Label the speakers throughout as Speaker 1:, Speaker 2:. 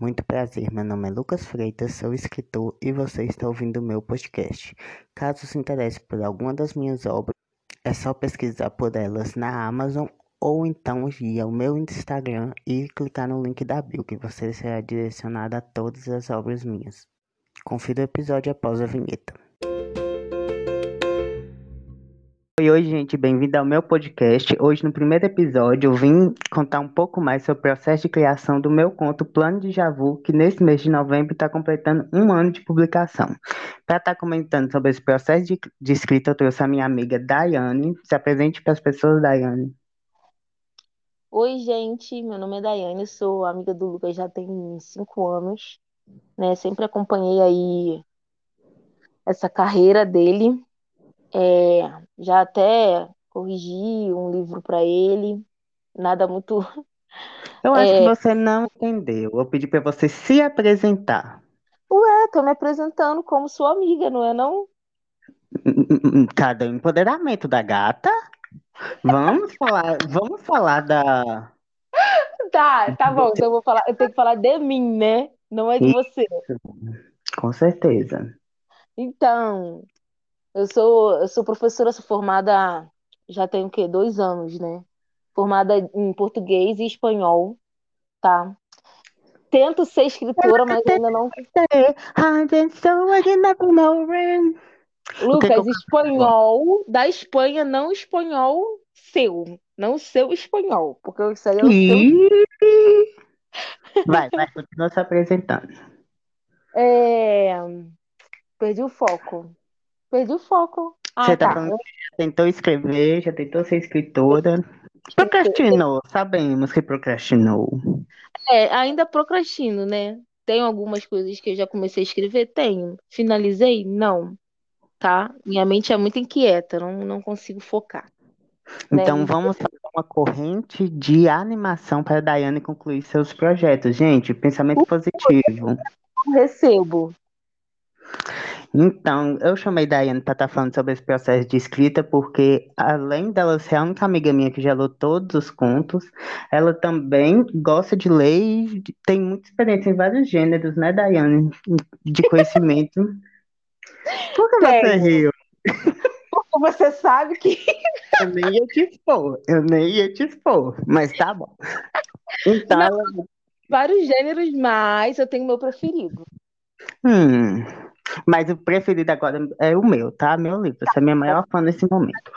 Speaker 1: Muito prazer, meu nome é Lucas Freitas, sou escritor e você está ouvindo o meu podcast. Caso se interesse por alguma das minhas obras, é só pesquisar por elas na Amazon ou então ir ao meu Instagram e clicar no link da bio que você será direcionado a todas as obras minhas. Confira o episódio após a vinheta. Oi, oi, gente, bem-vindo ao meu podcast. Hoje, no primeiro episódio, eu vim contar um pouco mais sobre o processo de criação do meu conto Plano de Javu, que nesse mês de novembro está completando um ano de publicação. Para estar tá comentando sobre esse processo de, de, escrita, eu trouxe a minha amiga Daiane. Se apresente para as pessoas, Daiane.
Speaker 2: Oi, gente, meu nome é Daiane, sou amiga do Lucas já tem cinco anos, né? Sempre acompanhei aí essa carreira dele. É, já até corrigi um livro para ele, nada muito.
Speaker 1: Eu acho é... que você não entendeu. Eu pedi para você se apresentar.
Speaker 2: Ué, tô me apresentando como sua amiga, não é não?
Speaker 1: Cada empoderamento da gata. Vamos falar, vamos falar da.
Speaker 2: Tá, tá bom. Então eu vou falar, eu tenho que falar de mim, né? Não é de você.
Speaker 1: Com certeza.
Speaker 2: Então, eu sou, eu sou professora, sou formada já tem o quê? Dois anos, né? Formada em português e espanhol, tá? Tento ser escritora, mas ainda não. Lucas, espanhol da Espanha, não espanhol seu. Não seu espanhol, porque isso aí é o
Speaker 1: seu. Vai, vai, continua se apresentando.
Speaker 2: É... Perdi o foco. Perdi o foco.
Speaker 1: Ah, Você tá, tá. falando que já tentou escrever, já tentou ser escritora. Procrastinou, sabemos que procrastinou.
Speaker 2: É, ainda procrastino, né? Tenho algumas coisas que eu já comecei a escrever? Tenho. Finalizei? Não. Tá? Minha mente é muito inquieta, não, não consigo focar.
Speaker 1: Então né? vamos fazer uma corrente de animação para a Daiane concluir seus projetos. Gente, pensamento positivo.
Speaker 2: Recebo.
Speaker 1: Então, eu chamei Daiane para estar tá falando sobre esse processo de escrita, porque além dela ser a única amiga minha que já leu todos os contos, ela também gosta de ler e tem muita experiência em vários gêneros, né, Daiane? De conhecimento. Por que você riu?
Speaker 2: Porque você sabe que.
Speaker 1: eu nem ia te expor, eu nem ia te expor, mas tá bom. Então.
Speaker 2: Não, vários gêneros, mas eu tenho meu preferido.
Speaker 1: Hum. Mas o preferido agora é o meu, tá? Meu livro. Essa é minha maior fã nesse momento.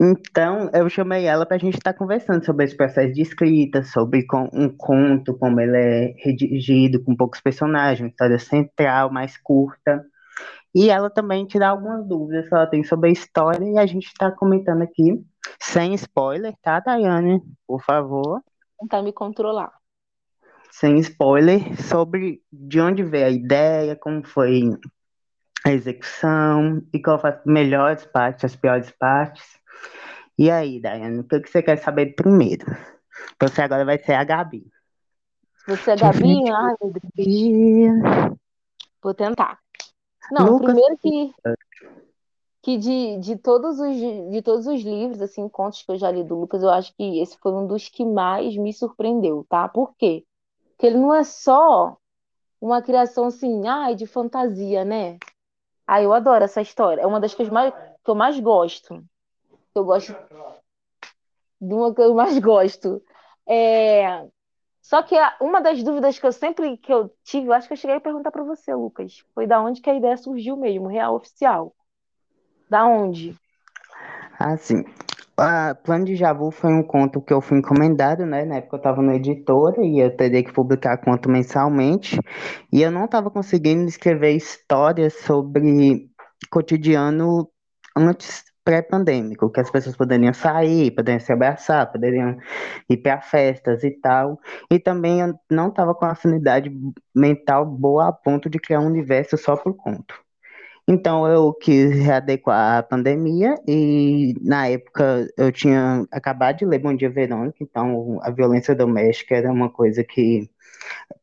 Speaker 1: Então, eu chamei ela para a gente estar tá conversando sobre esse processo de escrita, sobre com, um conto, como ele é redigido, com poucos personagens, história central, mais curta. E ela também tirar algumas dúvidas que ela tem sobre a história e a gente está comentando aqui, sem spoiler, tá, Daiane? Por favor.
Speaker 2: Tentar me controlar
Speaker 1: sem spoiler, sobre de onde veio a ideia, como foi a execução e qual foi as melhores partes, as piores partes. E aí, Daiane, o que você quer saber primeiro? Você agora vai ser a Gabi.
Speaker 2: Você é a Gabi? Ai, meu Vou tentar. Não, Lucas... primeiro que, que de, de, todos os, de todos os livros, assim, contos que eu já li do Lucas, eu acho que esse foi um dos que mais me surpreendeu, tá? Por quê? Que ele não é só uma criação assim, ai, de fantasia, né? Ah, eu adoro essa história. É uma das coisas mais, que eu mais gosto. Que eu gosto. De uma que eu mais gosto. É... Só que uma das dúvidas que eu sempre que eu tive, eu acho que eu cheguei a perguntar para você, Lucas, foi da onde que a ideia surgiu mesmo, real oficial. Da onde?
Speaker 1: Ah, sim. A Plano de Javu foi um conto que eu fui encomendado, né? Na época eu estava na editora e eu teria que publicar conto mensalmente. E eu não estava conseguindo escrever histórias sobre cotidiano antes pré-pandêmico, que as pessoas poderiam sair, poderiam se abraçar, poderiam ir para festas e tal. E também eu não estava com afinidade mental boa a ponto de criar um universo só por conto. Então eu quis readequar à pandemia e na época eu tinha acabado de ler Bom Dia Verônica, então a violência doméstica era uma coisa que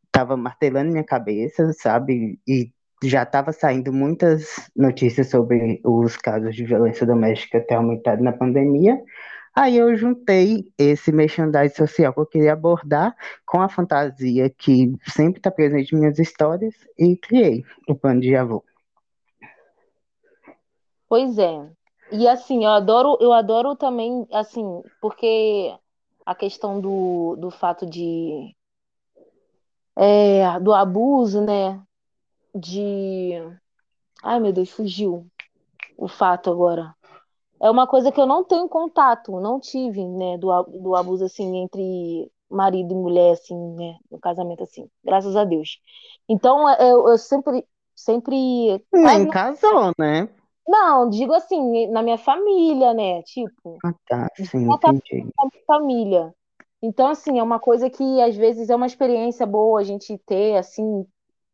Speaker 1: estava martelando minha cabeça, sabe? E já estava saindo muitas notícias sobre os casos de violência doméstica ter aumentado na pandemia. Aí eu juntei esse merchandising social que eu queria abordar com a fantasia que sempre está presente em minhas histórias e criei o plano de avô.
Speaker 2: Pois é. E assim, eu adoro, eu adoro também, assim, porque a questão do, do fato de é, do abuso, né? De. Ai, meu Deus, fugiu o fato agora. É uma coisa que eu não tenho contato, não tive, né? Do, do abuso, assim, entre marido e mulher, assim, né? No casamento, assim. Graças a Deus. Então, eu, eu sempre. sempre
Speaker 1: Nem casou, né?
Speaker 2: Não, digo assim, na minha família, né? Tipo.
Speaker 1: Ah, tá, sim, entendi.
Speaker 2: Na minha família. Então, assim, é uma coisa que às vezes é uma experiência boa a gente ter, assim,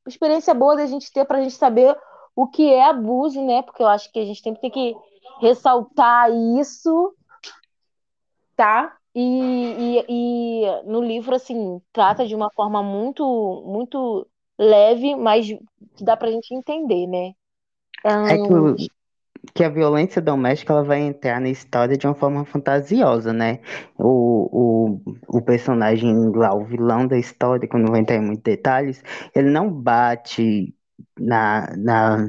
Speaker 2: experiência boa da gente ter para a gente saber o que é abuso, né? Porque eu acho que a gente sempre tem que ressaltar isso, tá? E, e, e no livro, assim, trata de uma forma muito, muito leve, mas que dá pra gente entender, né?
Speaker 1: É que que a violência doméstica ela vai entrar na história de uma forma fantasiosa, né? O, o, o personagem lá, o vilão da história, quando vou entrar em muitos detalhes, ele não bate na, na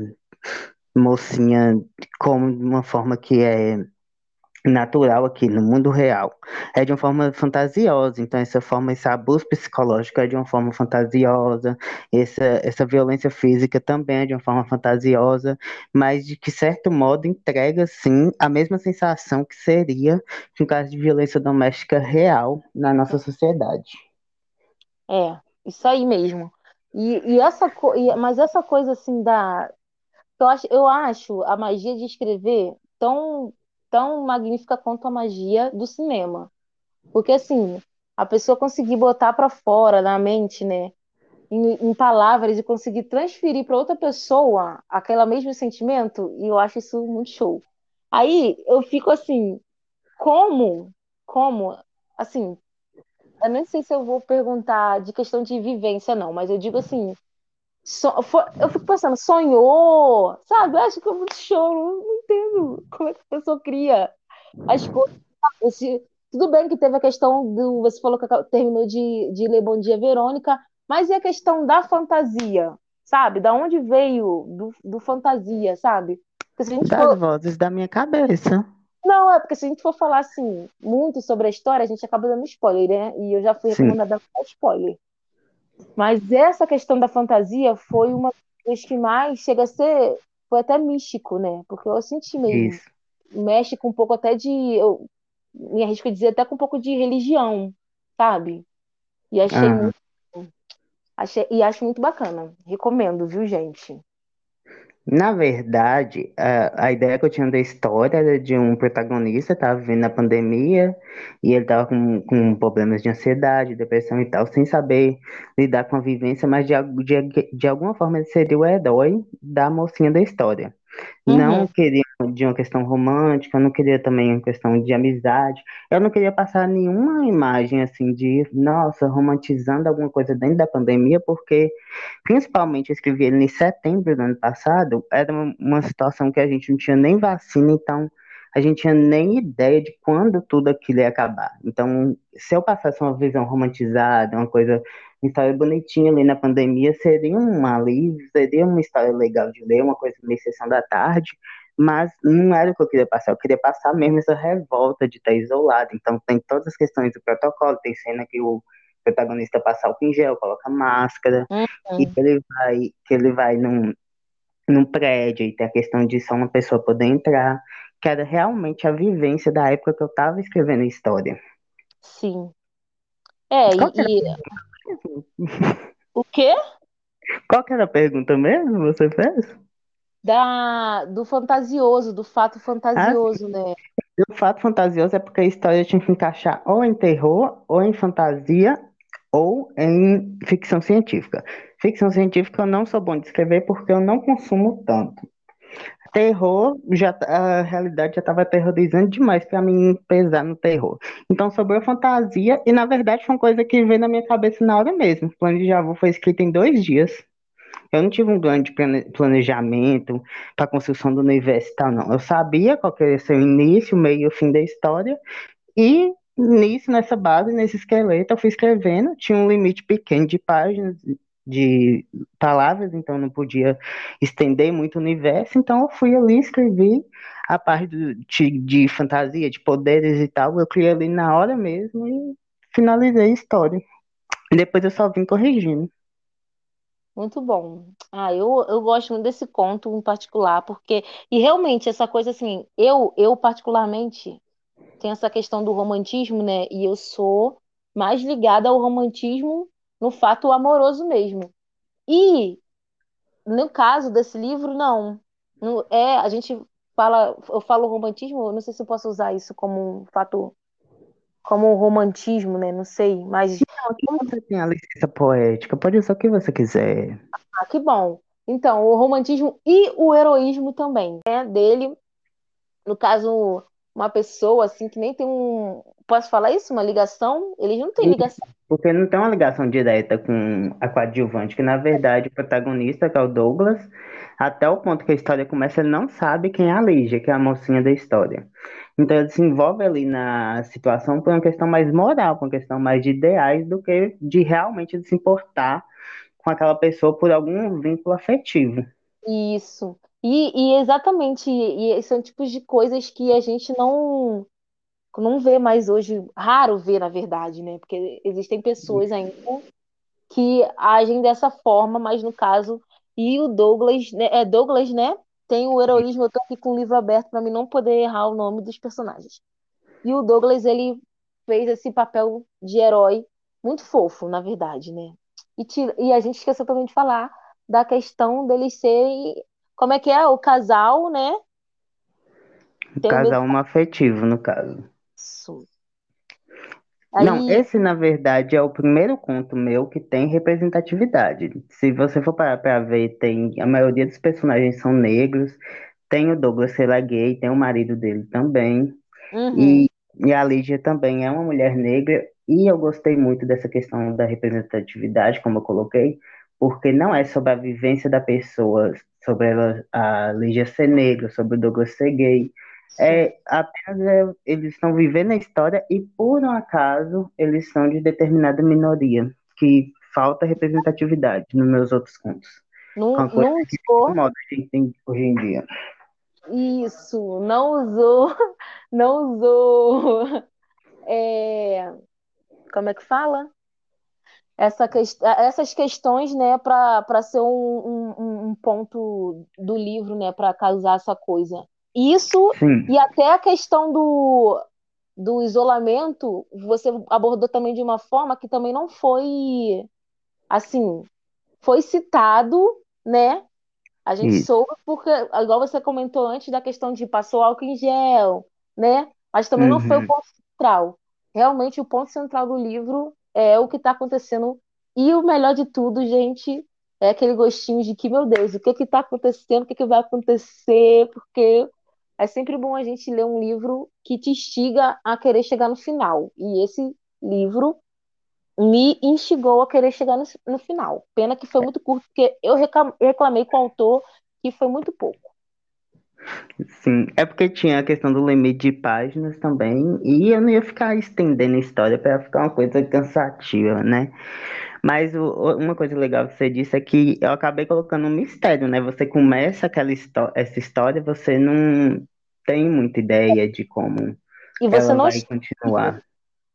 Speaker 1: mocinha como de uma forma que é natural aqui no mundo real. É de uma forma fantasiosa, então essa forma, esse abuso psicológico é de uma forma fantasiosa, essa, essa violência física também é de uma forma fantasiosa, mas de que certo modo entrega sim a mesma sensação que seria um caso de violência doméstica real na nossa sociedade.
Speaker 2: É, isso aí mesmo. E, e essa, mas essa coisa assim da eu acho, eu acho a magia de escrever tão tão magnífica quanto a magia do cinema. Porque, assim, a pessoa conseguir botar para fora na mente, né, em, em palavras e conseguir transferir para outra pessoa aquele mesmo sentimento, e eu acho isso muito show. Aí eu fico assim, como, como, assim, eu nem sei se eu vou perguntar de questão de vivência, não, mas eu digo assim, So, for, eu fico pensando, sonhou, sabe? Eu acho que é muito choro, não entendo como é que a pessoa cria as coisas. Esse, tudo bem que teve a questão do. Você falou que terminou de, de ler Bom Dia Verônica, mas e a questão da fantasia, sabe? Da onde veio do, do fantasia, sabe?
Speaker 1: das for... vozes da minha cabeça.
Speaker 2: Não, é porque se a gente for falar assim muito sobre a história, a gente acaba dando spoiler, né? E eu já fui recomendada a spoiler. Mas essa questão da fantasia foi uma das que mais chega a ser. Foi até místico, né? Porque eu senti meio. Isso. Mexe com um pouco até de. Eu me arrisco a dizer até com um pouco de religião, sabe? E achei muito. Achei, e acho muito bacana. Recomendo, viu, gente?
Speaker 1: Na verdade, a, a ideia que eu tinha da história era de um protagonista estava vivendo a pandemia e ele estava com, com problemas de ansiedade, depressão e tal, sem saber lidar com a vivência, mas de, de, de alguma forma ele seria o herói da mocinha da história. Uhum. Não queria de uma questão romântica, não queria também uma questão de amizade. Eu não queria passar nenhuma imagem assim de, nossa, romantizando alguma coisa dentro da pandemia, porque principalmente eu escrevi ele em setembro do ano passado, era uma, uma situação que a gente não tinha nem vacina, então a gente tinha nem ideia de quando tudo aquilo ia acabar. Então, se eu passasse uma visão romantizada, uma coisa, uma história bonitinha ali na pandemia, seria um alívio, seria uma história legal de ler, uma coisa meio sessão da tarde, mas não era o que eu queria passar, eu queria passar mesmo essa revolta de estar isolado. Então, tem todas as questões do protocolo, tem cena que o protagonista passa álcool em gel, coloca máscara, uhum. e que ele vai, que ele vai num, num prédio, e tem a questão de só uma pessoa poder entrar que era realmente a vivência da época que eu estava escrevendo a história.
Speaker 2: Sim. É, Qual e. o quê?
Speaker 1: Qual que era a pergunta mesmo que você fez?
Speaker 2: Da, do fantasioso, do fato fantasioso, ah, né?
Speaker 1: O fato fantasioso é porque a história tinha que encaixar ou em terror, ou em fantasia, ou em ficção científica. Ficção científica eu não sou bom de escrever porque eu não consumo tanto terror, já a realidade já estava aterrorizando demais para mim pesar no terror. Então sobrou fantasia e na verdade foi uma coisa que veio na minha cabeça na hora mesmo. O plano de Javu foi escrito em dois dias. Eu não tive um grande planejamento para a construção do universo e tal, não. Eu sabia qual que ia ser o início, o meio e o fim da história E nisso, nessa base, nesse esqueleto, eu fui escrevendo, tinha um limite pequeno de páginas, de palavras, então não podia estender muito o universo, então eu fui ali escrevi a parte de, de fantasia, de poderes e tal, eu criei ali na hora mesmo e finalizei a história. Depois eu só vim corrigindo.
Speaker 2: Muito bom. Ah, eu, eu gosto muito desse conto em particular, porque. E realmente, essa coisa assim, eu, eu particularmente tenho essa questão do romantismo, né? E eu sou mais ligada ao romantismo no fato amoroso mesmo. E no caso desse livro, não. não é, a gente fala, eu falo romantismo, não sei se eu posso usar isso como um fato como um romantismo, né? Não sei, mas.
Speaker 1: Não, você tem a licença poética, pode usar o que você quiser.
Speaker 2: Ah, que bom. Então, o romantismo e o heroísmo também, né? Dele, no caso, uma pessoa assim que nem tem um. Posso falar isso? Uma ligação? Eles não têm ligação.
Speaker 1: Porque não tem uma ligação direta com a coadjuvante, que na verdade o protagonista, que é o Douglas, até o ponto que a história começa, ele não sabe quem é a Lígia, que é a mocinha da história. Então ele se envolve ali na situação por uma questão mais moral, por uma questão mais de ideais, do que de realmente se importar com aquela pessoa por algum vínculo afetivo.
Speaker 2: Isso. E, e exatamente, e são tipos de coisas que a gente não não vê mais hoje, raro ver, na verdade, né? Porque existem pessoas ainda que agem dessa forma, mas no caso, e o Douglas, né? É Douglas, né? Tem o heroísmo, eu tô aqui com o livro aberto para mim não poder errar o nome dos personagens. E o Douglas, ele fez esse papel de herói muito fofo, na verdade, né? E, tira, e a gente esqueceu também de falar da questão deles serem. Como é que é? O casal, né?
Speaker 1: O casal mesmo... afetivo, no caso.
Speaker 2: Isso.
Speaker 1: Aí... Não, esse na verdade é o primeiro conto meu que tem representatividade. Se você for parar pra ver, tem a maioria dos personagens são negros. Tem o Douglas é gay, tem o marido dele também.
Speaker 2: Uhum.
Speaker 1: E, e a Lígia também é uma mulher negra. E eu gostei muito dessa questão da representatividade, como eu coloquei, porque não é sobre a vivência da pessoa, sobre a Lígia ser negra, sobre o Douglas ser gay é, apenas é, eles estão vivendo a história e, por um acaso, eles são de determinada minoria, que falta representatividade nos meus outros contos.
Speaker 2: Não, Uma coisa não
Speaker 1: que usou... a gente tem hoje em dia.
Speaker 2: Isso, não usou, não usou, é, como é que fala? Essa essas questões, né, para ser um, um, um ponto do livro, né, para causar essa coisa. Isso
Speaker 1: Sim.
Speaker 2: e até a questão do, do isolamento, você abordou também de uma forma que também não foi assim, foi citado, né? A gente Isso. soube porque, igual você comentou antes da questão de passou álcool em gel, né? Mas também uhum. não foi o uhum. ponto central. Realmente o ponto central do livro é o que está acontecendo. E o melhor de tudo, gente, é aquele gostinho de que, meu Deus, o que está acontecendo, o que, que vai acontecer, porque é sempre bom a gente ler um livro que te instiga a querer chegar no final. E esse livro me instigou a querer chegar no, no final. Pena que foi muito curto, porque eu reclamei com o autor que foi muito pouco.
Speaker 1: Sim, é porque tinha a questão do limite de páginas também, e eu não ia ficar estendendo a história para ficar uma coisa cansativa, né? Mas o, uma coisa legal que você disse é que eu acabei colocando um mistério, né? Você começa aquela essa história, você não tem muita ideia de como e você ela não vai continuar.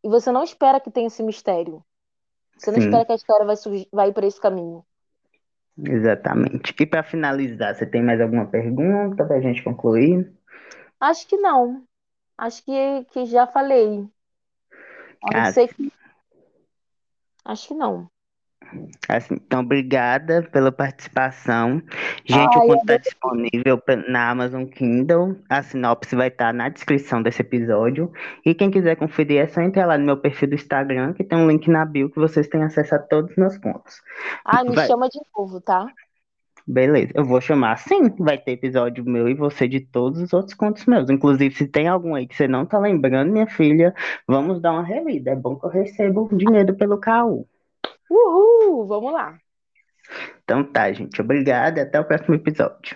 Speaker 2: E você não espera que tenha esse mistério. Você não Sim. espera que a história vai, vai para esse caminho.
Speaker 1: Exatamente. E para finalizar, você tem mais alguma pergunta para a gente concluir?
Speaker 2: Acho que não. Acho que, que já falei. Ah, que... Acho que não.
Speaker 1: Assim, então, obrigada pela participação. Gente, Ai, o conto está disponível na Amazon Kindle. A sinopse vai estar tá na descrição desse episódio. E quem quiser conferir, é só entrar lá no meu perfil do Instagram, que tem um link na bio que vocês têm acesso a todos os meus contos.
Speaker 2: Ah, me vai... chama de novo, tá?
Speaker 1: Beleza, eu vou chamar sim. Vai ter episódio meu e você de todos os outros contos meus. Inclusive, se tem algum aí que você não tá lembrando, minha filha, vamos dar uma relida. É bom que eu recebo dinheiro pelo KU.
Speaker 2: Uhul! Vamos lá.
Speaker 1: Então tá, gente. Obrigada. Até o próximo episódio.